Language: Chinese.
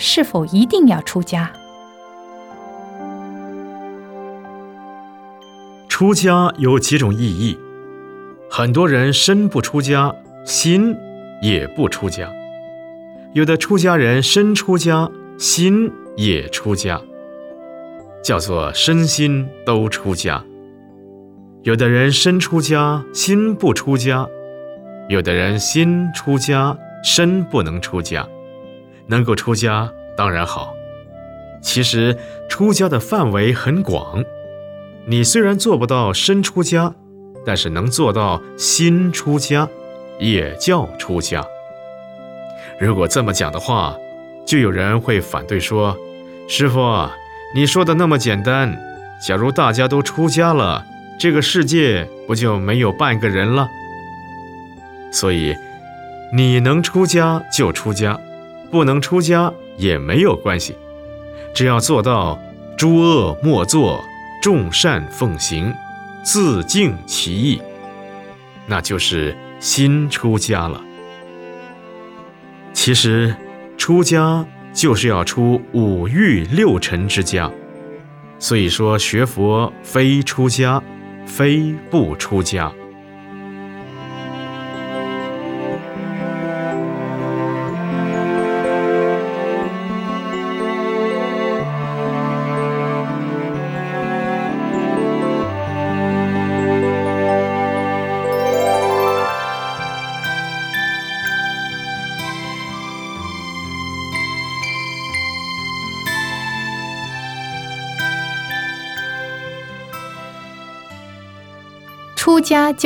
是否一定要出家？出家有几种意义，很多人身不出家，心也不出家；有的出家人身出家，心也出家，叫做身心都出家；有的人身出家，心不出家；有的人心出家，身不能出家。能够出家当然好，其实出家的范围很广。你虽然做不到身出家，但是能做到心出家，也叫出家。如果这么讲的话，就有人会反对说：“师傅，你说的那么简单，假如大家都出家了，这个世界不就没有半个人了？”所以，你能出家就出家。不能出家也没有关系，只要做到诸恶莫作，众善奉行，自净其意，那就是心出家了。其实，出家就是要出五欲六尘之家，所以说学佛非出家，非不出家。出家。